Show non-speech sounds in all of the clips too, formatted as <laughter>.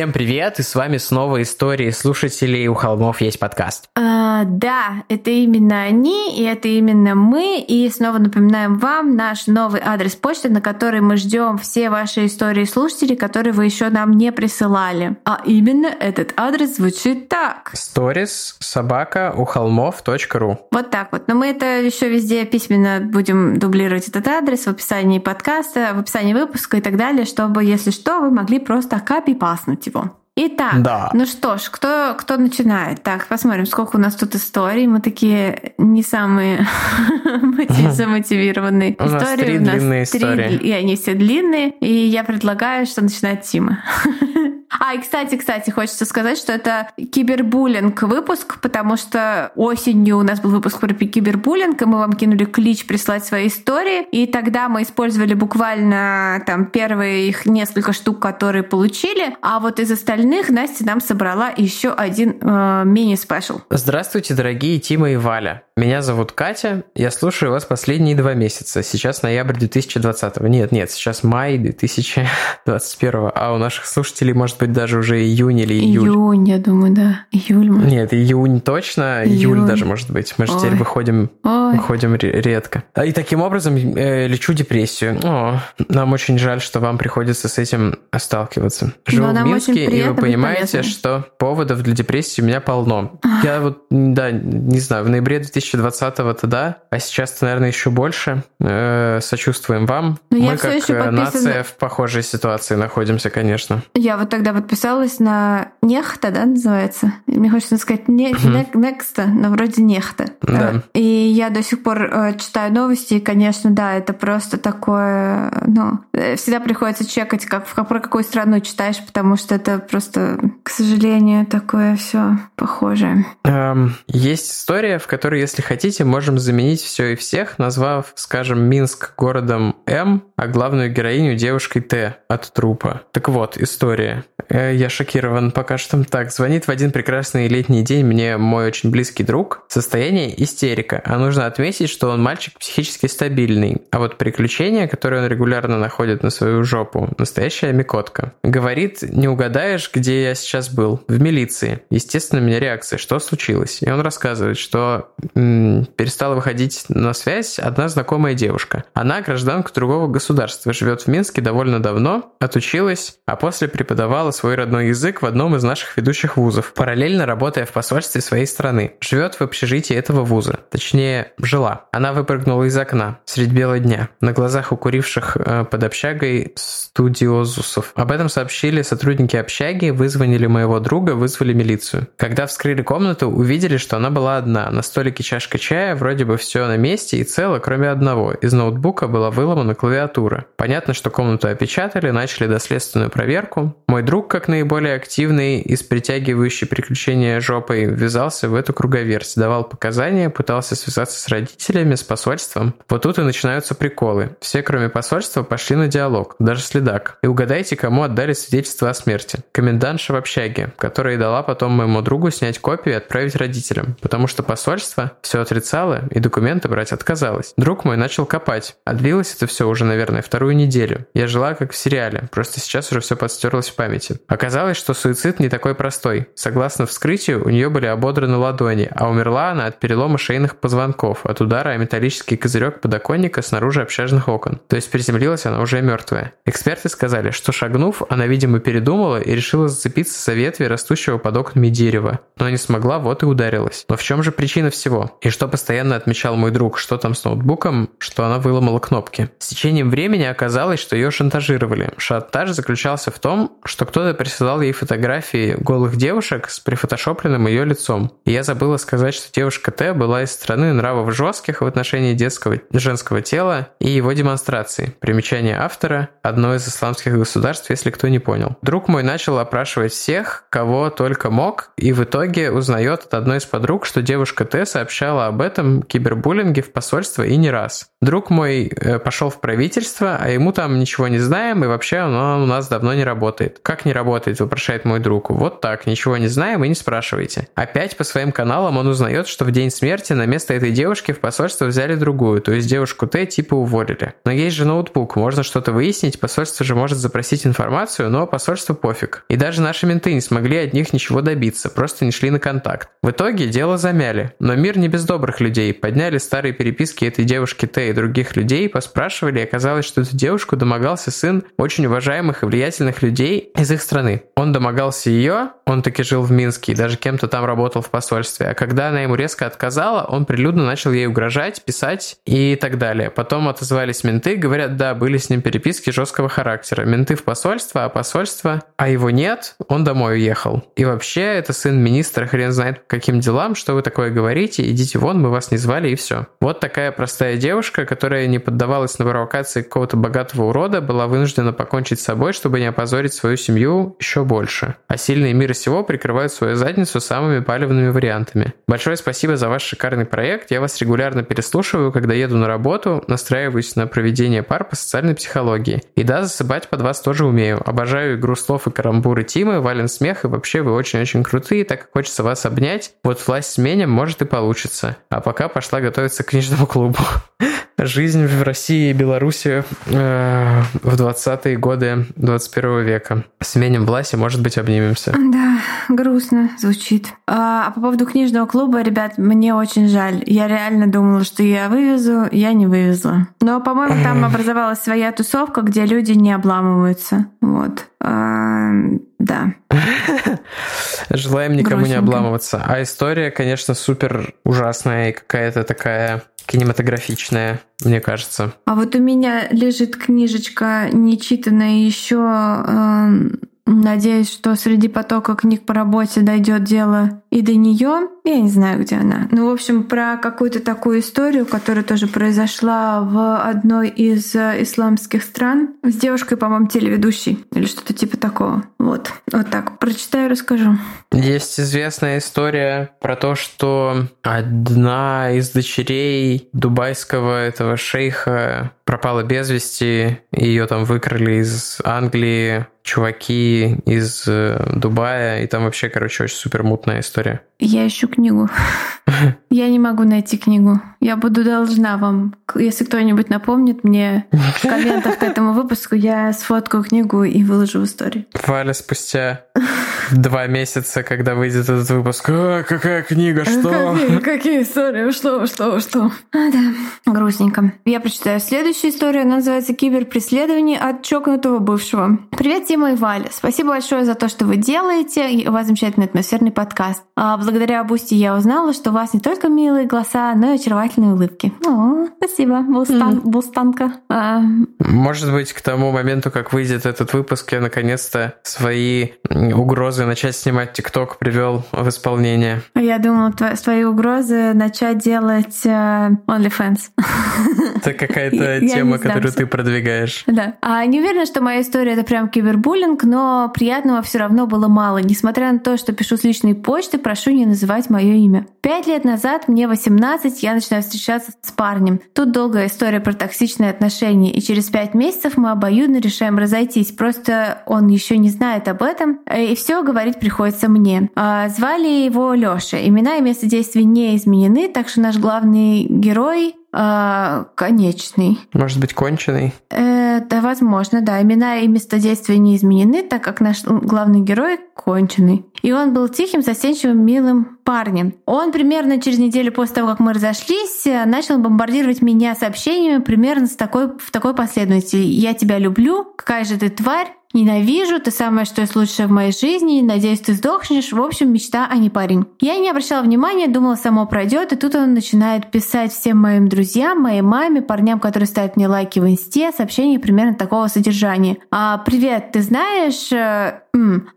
Всем привет, и с вами снова истории слушателей «У холмов есть подкаст». А, да, это именно они, и это именно мы. И снова напоминаем вам наш новый адрес почты, на который мы ждем все ваши истории слушателей, которые вы еще нам не присылали. А именно этот адрес звучит так. Stories собака у холмов ру. Вот так вот. Но мы это еще везде письменно будем дублировать этот адрес в описании подкаста, в описании выпуска и так далее, чтобы, если что, вы могли просто копипаснуть его. Итак, да. ну что ж, кто, кто начинает? Так, посмотрим, сколько у нас тут историй. Мы такие не самые <laughs> замотивированные истории. У нас три длинные истории. И они все длинные. И я предлагаю, что начинает Тима. <laughs> А, и кстати, кстати, хочется сказать, что это кибербуллинг выпуск, потому что осенью у нас был выпуск про кибербуллинг, и мы вам кинули клич прислать свои истории, и тогда мы использовали буквально там первые их несколько штук, которые получили, а вот из остальных Настя нам собрала еще один э, мини-спешл. Здравствуйте, дорогие Тима и Валя. Меня зовут Катя, я слушаю вас последние два месяца. Сейчас ноябрь 2020. Нет, нет, сейчас май 2021. <laughs> А у наших слушателей может быть даже уже июнь или июль. Июнь, я думаю, да. Июль. Может. Нет, июнь точно, июль, июль даже может быть. Мы же теперь выходим, Ой. выходим редко. А И таким образом э, лечу депрессию. О, нам очень жаль, что вам приходится с этим сталкиваться. Живу Но в Минске, и вы понимаете, что поводов для депрессии у меня полно. Я вот, да, не знаю, в ноябре 2020-го-то да, а сейчас-то, наверное, еще больше. Э, сочувствуем вам. Но Мы как подписан... нация в похожей ситуации находимся, конечно. Я вот тогда подписалась на Нехта, да, называется? Мне хочется сказать не, uh Некста, но вроде Нехта. Да. Э, и я до сих пор э, читаю новости, и, конечно, да, это просто такое, ну, всегда приходится чекать, как, в, про какую страну читаешь, потому что это просто, к сожалению, такое все похожее. Эм, есть история, в которой, если хотите, можем заменить все и всех, назвав, скажем, Минск городом М, а главную героиню девушкой Т от трупа. Так вот, история. Э, я шокирован пока что. Так, звонит в один прекрасный летний день мне мой очень близкий друг. Состояние истерика. А нужно отметить, что он мальчик психически стабильный. А вот приключения, которые он регулярно находит на свою жопу, настоящая микотка. Говорит, не угадаешь, где я сейчас был. В милиции. Естественно, у меня реакция. Что случилось? И он рассказывает, что м- перестала выходить на связь одна знакомая девушка. Она гражданка другого государства, живет в Минске довольно давно, отучилась, а после преподавала свой родной язык в одном из наших ведущих вузов, параллельно работая в посольстве своей страны. Живет в общежитии этого вуза. Точнее, жила. Она выпрыгнула из окна средь бела дня, на глазах у куривших э, под общагой студиозусов. Об этом сообщили сотрудники общаги, вызвонили моего друга, вызвали милицию. Когда вскрыли комнату, увидели, что она была одна. На столике чашка чая, вроде бы все на месте и цело, кроме одного. Из ноутбука была выломана клавиатура. Понятно, что комнату опечатали, начали доследственную проверку. Мой друг, как наиболее активный из притягивающей приключения жопой, ввязался в эту круговерть, давал показания, пытался связаться с родителями, с посольством. Вот тут и начинаются приколы. Все, кроме посольства, пошли на диалог, даже следак. И угадайте, кому отдали свидетельство о смерти. Комендантша в общаге, которая дала потом моему другу снять копию и отправить родителям, потому что посольство все отрицало и документы брать отказалось. Друг мой начал копать, а это все уже, наверное, вторую неделю. Я жила как в сериале, просто сейчас уже все подстерлось в памяти. Оказалось, что суицид не такой простой. Согласно вскрытию, у нее были ободраны ладони, а умерла она от перелома шейных позвонков, от удара о металлический козырек подоконника снаружи общажных окон. То есть приземлилась она уже мертвая. Эксперты сказали, что шагнув, она, видимо, передумала и решила зацепиться за ветви растущего под окнами дерева. Но не смогла, вот и ударилась. Но в чем же причина всего? И что постоянно отмечал мой друг, что там с ноутбуком, что она выломала кнопки. С течением времени оказалось, что ее шантажировали. Шантаж заключался в том, что кто-то присылал ей фотографии голых девушек с прифотошопленным ее лицом. И я забыла сказать, что девушка Т была из страны нравов жестких в отношении детского женского тела и его демонстрации. Примечание автора – одно из исламских государств, если кто не понял. Друг мой начал опрашивать всех, кого только мог, и в итоге узнает от одной из подруг, что девушка Т сообщала об этом кибербуллинге в посольство и не раз. Друг мой э, пошел в правительство, а ему там ничего не знаем, и вообще оно у нас давно не работает. Как не работает, вопрошает мой друг. Вот так, ничего не знаем и не спрашивайте. Опять по своим каналам он узнает, что в день смерти на место этой девушки в посольство взяли другую, то есть девушку Т типа уволили. Но есть же ноутбук, можно что-то выяснить, посольство же может запросить информацию, но посольству пофиг. И даже наши менты не смогли от них ничего добиться, просто не шли на контакт. В итоге дело замяли. Но мир не без добрых людей. Подняли старые переписки этой девушки Т и других людей, поспрашивали, и оказалось, что эту девушку домогался сын очень уважаемых и влиятельных людей из их страны. Он домогался ее, он таки жил в Минске и даже кем-то там работал в посольстве. А когда она ему резко отказала, он прилюдно начал ей угрожать, писать и так далее. Потом отозвались менты, говорят, да, были с ним переписки жесткого характера. Менты в посольство, а посольство, а его нет, он домой уехал. И вообще, это сын министра, хрен знает по каким делам, что вы такое говорите, идите вон, мы вас не звали и все. Вот такая простая девушка, которая не поддавалась на провокации какого-то богатого урода, была вынуждена покончить с собой, чтобы не опозорить свою семью еще больше. А сильные мира сего прикрывают свою задницу самыми палевными вариантами. Большое спасибо за ваш шикарный проект. Я вас регулярно переслушиваю, когда еду на работу, настраиваюсь на проведение пар по социальной психологии. И да, засыпать под вас тоже умею. Обожаю игру слов и карамбуры Тимы, вален смех, и вообще вы очень-очень крутые, так как хочется вас обнять. Вот власть сменим, может и получится. А пока пошла готовиться к книжному клубу. <laughs> Жизнь в России и Беларуси э, в 20-е годы 21 века. Сменим власть и, может быть, обнимемся. Да, грустно звучит. А, а по поводу книжного клуба, ребят, мне очень жаль. Я реально думала, что я вывезу, я не вывезла. Но, по-моему, там образовалась своя тусовка, где люди не обламываются. Вот. А, да. Желаем никому не обламываться. А история, конечно, супер ужасная и какая-то такая кинематографичная, мне кажется. А вот у меня лежит книжечка, нечитанная еще эм, Надеюсь, что среди потока книг по работе дойдет дело и до нее. Я не знаю, где она. Ну, в общем, про какую-то такую историю, которая тоже произошла в одной из э, исламских стран с девушкой, по-моему, телеведущей или что-то типа такого. Вот. Вот так. Прочитаю, расскажу. Есть известная история про то, что одна из дочерей дубайского этого шейха пропала без вести, ее там выкрали из Англии, чуваки из э, Дубая, и там вообще, короче, очень супер мутная история секторе я ищу книгу. <laughs> Я не могу найти книгу. Я буду должна вам, если кто-нибудь напомнит мне в комментах к этому выпуску, я сфоткаю книгу и выложу в историю. Валя спустя два месяца, когда выйдет этот выпуск. А, какая книга, что? <laughs> Какие, какие истории? Что, что, что? А, да, грустненько. Я прочитаю следующую историю. Она называется «Киберпреследование от чокнутого бывшего». Привет, Тима и Валя. Спасибо большое за то, что вы делаете. У вас замечательный атмосферный подкаст. А благодаря Boosty я узнала, что у вас не только милые голоса, но и очаровательные улыбки. О, спасибо, Бустан, mm. Бустанка. А... Может быть, к тому моменту, как выйдет этот выпуск, я наконец-то свои угрозы начать снимать ТикТок привел в исполнение. Я думала, твои угрозы начать делать uh, OnlyFans. Это какая-то тема, которую ты продвигаешь. Да. А не уверена, что моя история это прям кибербуллинг, но приятного все равно было мало. Несмотря на то, что пишу с личной почты, прошу не называть мое имя. Пять лет назад, мне 18, я начинаю встречаться с парнем. Тут долгая история про токсичные отношения, и через пять месяцев мы обоюдно решаем разойтись. Просто он еще не знает об этом, и все говорить приходится мне. А, звали его Лёша. Имена и место действия не изменены, так что наш главный герой а, конечный. Может быть, конченый? Э, да, возможно, да. Имена и место действия не изменены, так как наш главный герой конченый. И он был тихим, застенчивым, милым парнем. Он примерно через неделю после того, как мы разошлись, начал бомбардировать меня сообщениями примерно с такой, в такой последовательности. «Я тебя люблю», «Какая же ты тварь», Ненавижу, ты самое что есть лучшее в моей жизни, надеюсь, ты сдохнешь. В общем, мечта, а не парень. Я не обращала внимания, думала, само пройдет, и тут он начинает писать всем моим друзьям, моей маме, парням, которые ставят мне лайки в инсте, сообщения примерно такого содержания. А, привет, ты знаешь... Э,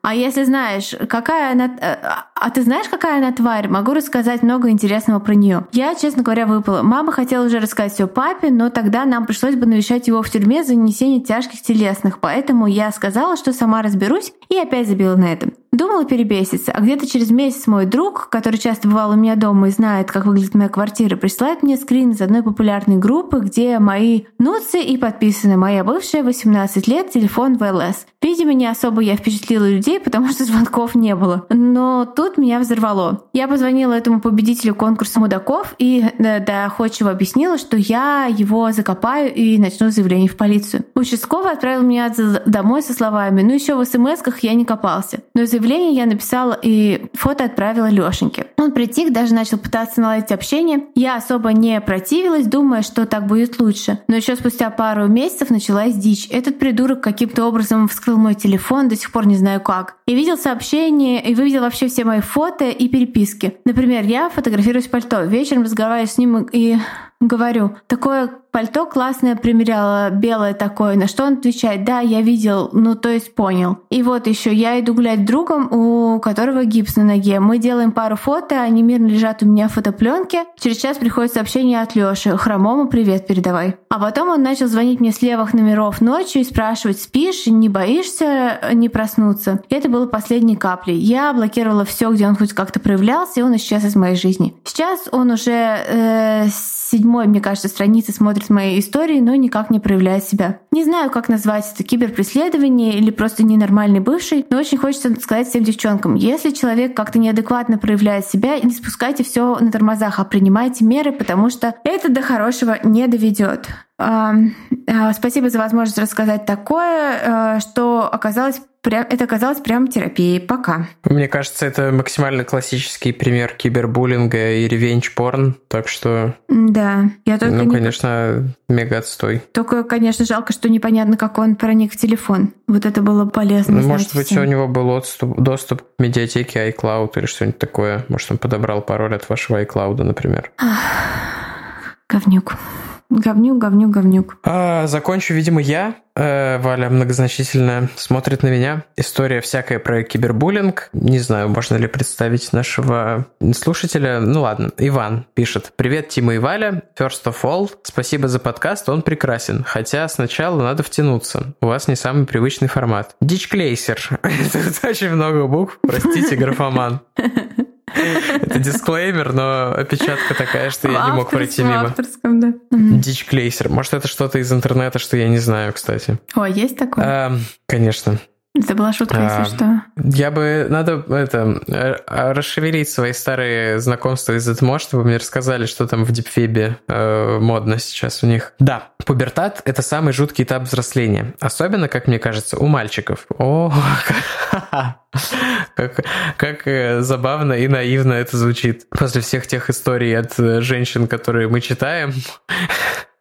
а если знаешь, какая она... Э, а ты знаешь, какая она тварь? Могу рассказать много интересного про нее. Я, честно говоря, выпала. Мама хотела уже рассказать все папе, но тогда нам пришлось бы навещать его в тюрьме за нанесение тяжких телесных, поэтому я сказала, что сама разберусь, и опять забила на это. Думала перебеситься, а где-то через месяц мой друг, который часто бывал у меня дома и знает, как выглядит моя квартира, присылает мне скрин из одной популярной группы, где мои нуцы и подписаны моя бывшая 18 лет, телефон ВЛС. Видимо, не особо я впечатлила людей, потому что звонков не было. Но тут меня взорвало. Я позвонила этому победителю конкурса мудаков и э, доходчиво объяснила, что я его закопаю и начну заявление в полицию. Участковый отправил меня домой со словами «Ну еще в смс-ках я не копался». Но заявление я написала и фото отправила Лешеньке. Он притих, даже начал пытаться наладить общение. Я особо не противилась, думая, что так будет лучше. Но еще спустя пару месяцев началась дичь. Этот придурок каким-то образом вскрыл мой телефон, до сих пор не знаю как. И видел сообщения, и выведел вообще все мои фото и переписки. Например, я фотографируюсь в пальто. Вечером разговариваю с ним и говорю, такое пальто классное примеряла, белое такое. На что он отвечает, да, я видел, ну то есть понял. И вот еще я иду гулять другом, у которого гипс на ноге. Мы делаем пару фото, они мирно лежат у меня в фотопленке. Через час приходит сообщение от Лёши. Хромому привет передавай. А потом он начал звонить мне с левых номеров ночью и спрашивать, спишь, не боишься не проснуться. И это было последней каплей. Я блокировала все, где он хоть как-то проявлялся, и он исчез из моей жизни. Сейчас он уже э, седьмой, мне кажется, страницы смотрит мои истории, но никак не проявляет себя. Не знаю, как назвать это киберпреследование или просто ненормальный бывший, но очень хочется сказать всем девчонкам, если человек как-то неадекватно проявляет себя, не спускайте все на тормозах, а принимайте меры, потому что это до хорошего не доведет. А, спасибо за возможность рассказать такое, э, что оказалось прям, это оказалось прям терапией. Пока. Мне кажется, это максимально классический пример кибербуллинга и ревенч-порн, так что... Да, я только Ну, не... конечно, мега отстой. Только, конечно, жалко, что непонятно, как он проник в телефон. Вот это было полезно. Ну, может быть, всем. у него был доступ, доступ к медиатеке iCloud или что-нибудь такое. Может, он подобрал пароль от вашего iCloud, например. Говнюк. Говнюк, говнюк, говнюк. А, закончу, видимо, я. Э, Валя многозначительно смотрит на меня. История всякая про кибербуллинг. Не знаю, можно ли представить нашего слушателя. Ну ладно, Иван пишет. Привет, Тима и Валя. First of all, спасибо за подкаст, он прекрасен. Хотя сначала надо втянуться. У вас не самый привычный формат. Дичклейсер. <laughs> Тут очень много букв. Простите, графоман. <laughs> Это дисклеймер, но опечатка такая, что я не мог пройти мимо. да. Дичь Клейсер. Может, это что-то из интернета, что я не знаю, кстати. О, есть такое? Эм, конечно. Это была шутка, А, если что. Я бы... Надо это расшевелить свои старые знакомства из этого, чтобы мне рассказали, что там в дипфебе э, модно сейчас у них. Да, пубертат — это самый жуткий этап взросления. Особенно, как мне кажется, у мальчиков. О, <laughs> как, как э, забавно и наивно это звучит. После всех тех историй от э, женщин, которые мы читаем,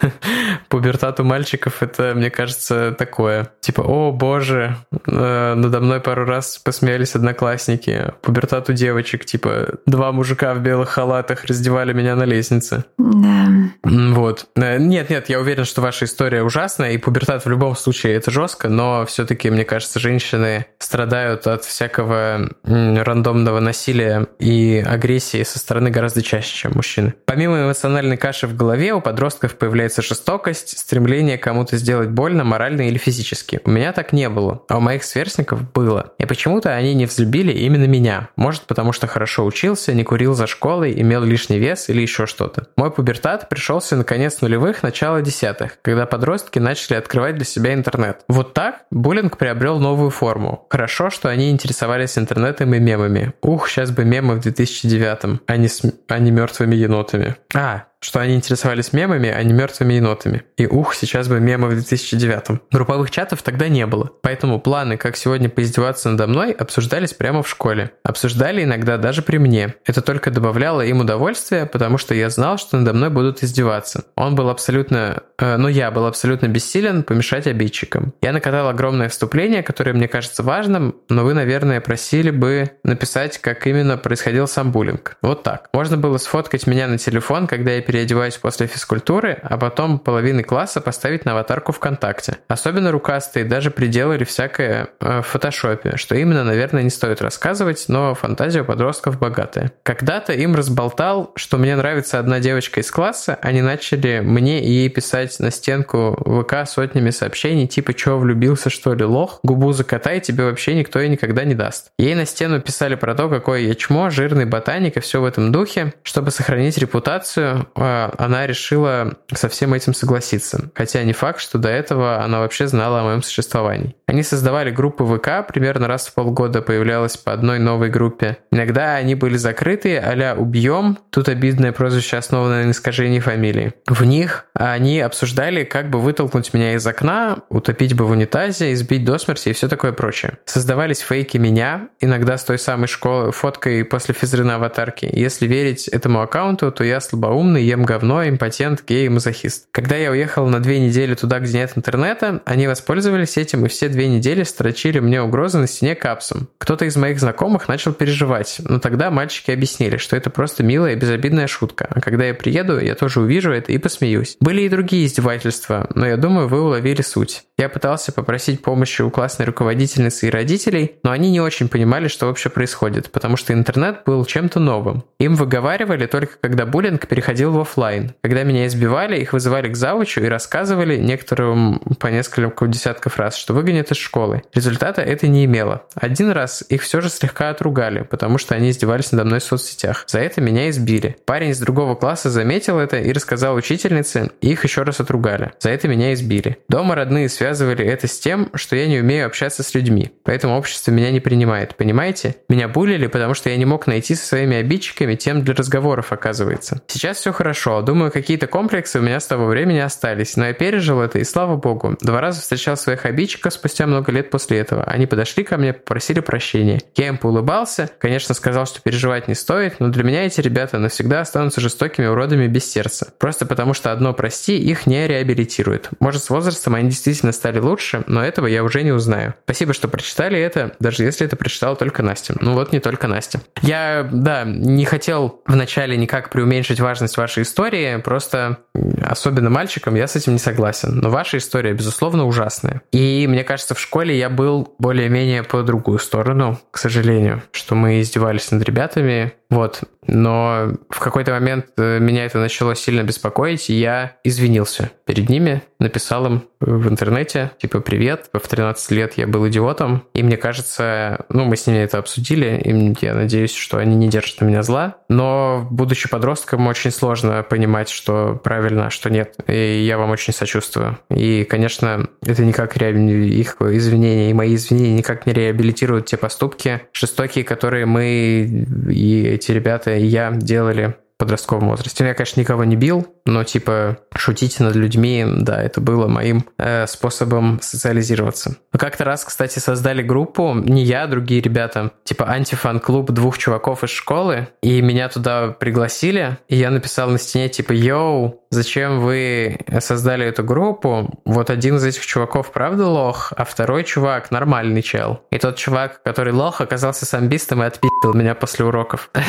<laughs> пубертат у мальчиков это, мне кажется, такое. Типа, о боже, э, надо мной пару раз посмеялись одноклассники. Пубертат у девочек, типа, два мужика в белых халатах раздевали меня на лестнице. Да. Вот. Нет, нет, я уверен, что ваша история ужасная, и пубертат в любом случае это жестко, но все-таки, мне кажется, женщины страдают от всякого рандомного насилия и агрессии со стороны гораздо чаще, чем мужчины. Помимо эмоциональной каши в голове, у подростков появляется жестокость, стремление кому-то сделать больно, морально или физически. У меня так не было, а у моих сверстников было. И почему-то они не взлюбили именно меня. Может, потому что хорошо учился, не курил за школой, имел лишний вес или еще что-то. Мой пубертат пришелся на конец нулевых, начало десятых, когда подростки начали открывать для себя интернет. Вот так буллинг приобрел новую форму. Хорошо, что они интересовались интернетом и мемами. Ух, сейчас бы мемы в 2009, а не, с, а не мертвыми енотами. А, что они интересовались мемами, а не мертвыми енотами. И ух, сейчас бы мемы в 2009. Групповых чатов тогда не было, поэтому планы, как сегодня поиздеваться надо мной, обсуждались прямо в школе. Обсуждали иногда даже при мне. Это только добавляло им удовольствия, потому что я знал, что надо мной будут издеваться. Он был абсолютно... Э, ну, я был абсолютно бессилен помешать обидчикам. Я накатал огромное вступление, которое мне кажется важным, но вы, наверное, просили бы написать, как именно происходил сам буллинг. Вот так. Можно было сфоткать меня на телефон, когда я переодеваюсь после физкультуры, а потом половины класса поставить на аватарку ВКонтакте. Особенно рукастые даже приделали всякое э, в фотошопе, что именно, наверное, не стоит рассказывать, но фантазия у подростков богатая. Когда-то им разболтал, что мне нравится одна девочка из класса, они начали мне и ей писать на стенку ВК сотнями сообщений, типа «Чё, влюбился, что ли, лох? Губу закатай, тебе вообще никто и никогда не даст». Ей на стену писали про то, какое я чмо, жирный ботаник и все в этом духе. Чтобы сохранить репутацию, она решила со всем этим согласиться. Хотя не факт, что до этого она вообще знала о моем существовании. Они создавали группы ВК, примерно раз в полгода появлялась по одной новой группе. Иногда они были закрытые, а «убьем», тут обидное прозвище, основанное на искажении фамилии. В них они обсуждали, как бы вытолкнуть меня из окна, утопить бы в унитазе, избить до смерти и все такое прочее. Создавались фейки меня, иногда с той самой школы, фоткой после физры на аватарке. Если верить этому аккаунту, то я слабоумный, ем говно, импотент, гей мазохист. Когда я уехал на две недели туда, где нет интернета, они воспользовались этим и все две недели строчили мне угрозы на стене капсом. Кто-то из моих знакомых начал переживать, но тогда мальчики объяснили, что это просто милая и безобидная шутка. А когда я приеду, я тоже увижу это и посмеюсь. Были и другие издевательства, но я думаю, вы уловили суть. Я пытался попросить помощи у классной руководительницы и родителей, но они не очень понимали, что вообще происходит, потому что интернет был чем-то новым. Им выговаривали только когда буллинг переходил в офлайн. Когда меня избивали, их вызывали к завучу и рассказывали некоторым по несколько десятков раз, что выгонят из школы. Результата это не имело. Один раз их все же слегка отругали, потому что они издевались надо мной в соцсетях. За это меня избили. Парень из другого класса заметил это и рассказал учительнице, и их еще раз отругали. За это меня избили. Дома родные связывали это с тем, что я не умею общаться с людьми, поэтому общество меня не принимает, понимаете? Меня булили, потому что я не мог найти со своими обидчиками тем для разговоров, оказывается. Сейчас все хорошо, думаю, какие-то комплексы у меня с того времени остались, но я пережил это, и слава богу. Два раза встречал своих обидчиков спустя много лет после этого. Они подошли ко мне, попросили прощения. Я им поулыбался, конечно, сказал, что переживать не стоит, но для меня эти ребята навсегда останутся жестокими уродами без сердца. Просто потому что одно «прости» их не реабилитирует. Может, с возрастом они действительно стали лучше, но этого я уже не узнаю. Спасибо, что прочитали это, даже если это прочитала только Настя. Ну вот не только Настя. Я, да, не хотел вначале никак преуменьшить важность вашей истории, просто особенно мальчикам я с этим не согласен. Но ваша история, безусловно, ужасная. И мне кажется, в школе я был более-менее по другую сторону, к сожалению, что мы издевались над ребятами, вот. Но в какой-то момент э, меня это начало сильно беспокоить, и я извинился перед ними, написал им в интернете, типа, привет, в 13 лет я был идиотом, и мне кажется, ну, мы с ними это обсудили, и я надеюсь, что они не держат на меня зла, но, будучи подростком, очень сложно понимать, что правильно, а что нет, и я вам очень сочувствую. И, конечно, это никак их извинения и мои извинения никак не реабилитируют те поступки жестокие, которые мы и эти ребята и я делали в подростковом возрасте. Я, конечно, никого не бил, но типа шутить над людьми, да, это было моим э, способом социализироваться. Как-то раз, кстати, создали группу, не я, а другие ребята, типа антифан-клуб двух чуваков из школы, и меня туда пригласили, и я написал на стене типа «Йоу, зачем вы создали эту группу? Вот один из этих чуваков правда лох, а второй чувак нормальный чел. И тот чувак, который лох, оказался самбистом и отпи***л меня после уроков. <laughs>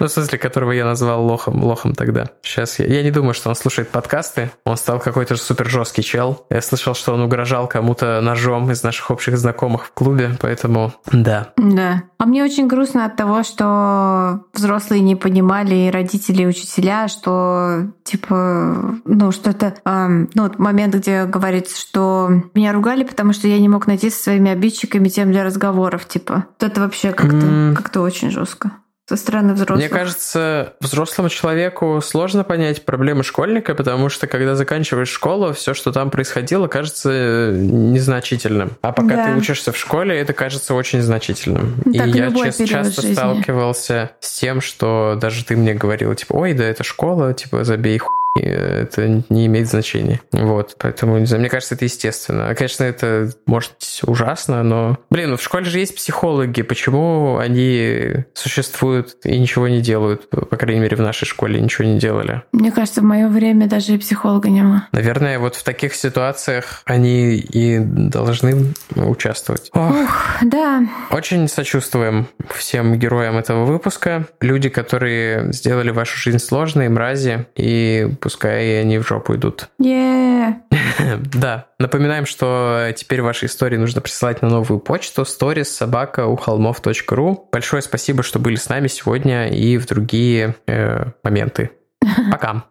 Ну, в смысле, которого я назвал лохом, лохом тогда. Сейчас я не думаю, что он слушает подкасты. Он стал какой-то супер жесткий чел. Я слышал, что он угрожал кому-то ножом из наших общих знакомых в клубе, поэтому да. Да. А мне очень грустно от того, что взрослые не понимали, и родители, и учителя, что типа, ну, что это, эм, ну, вот момент, где говорится, что меня ругали, потому что я не мог найти со своими обидчиками тем для разговоров, типа. Вот это вообще как-то mm. как очень жестко со стороны взрослых? Мне кажется, взрослому человеку сложно понять проблемы школьника, потому что когда заканчиваешь школу, все, что там происходило, кажется незначительным. А пока да. ты учишься в школе, это кажется очень значительным. Так, И я чест, часто жизни. сталкивался с тем, что даже ты мне говорила, типа, ой, да это школа, типа, забей хуй и это не имеет значения. Вот, поэтому, не знаю, мне кажется, это естественно. Конечно, это может ужасно, но... Блин, ну в школе же есть психологи, почему они существуют и ничего не делают? По крайней мере, в нашей школе ничего не делали. Мне кажется, в мое время даже и психолога не было. Наверное, вот в таких ситуациях они и должны участвовать. Ох, Ух, да. Очень сочувствуем всем героям этого выпуска. Люди, которые сделали вашу жизнь сложной, мрази, и пускай они в жопу идут. Yeah. <laughs> да. Напоминаем, что теперь ваши истории нужно присылать на новую почту stories собака у холмов.ру. Большое спасибо, что были с нами сегодня и в другие э, моменты. <laughs> Пока.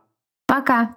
Пока.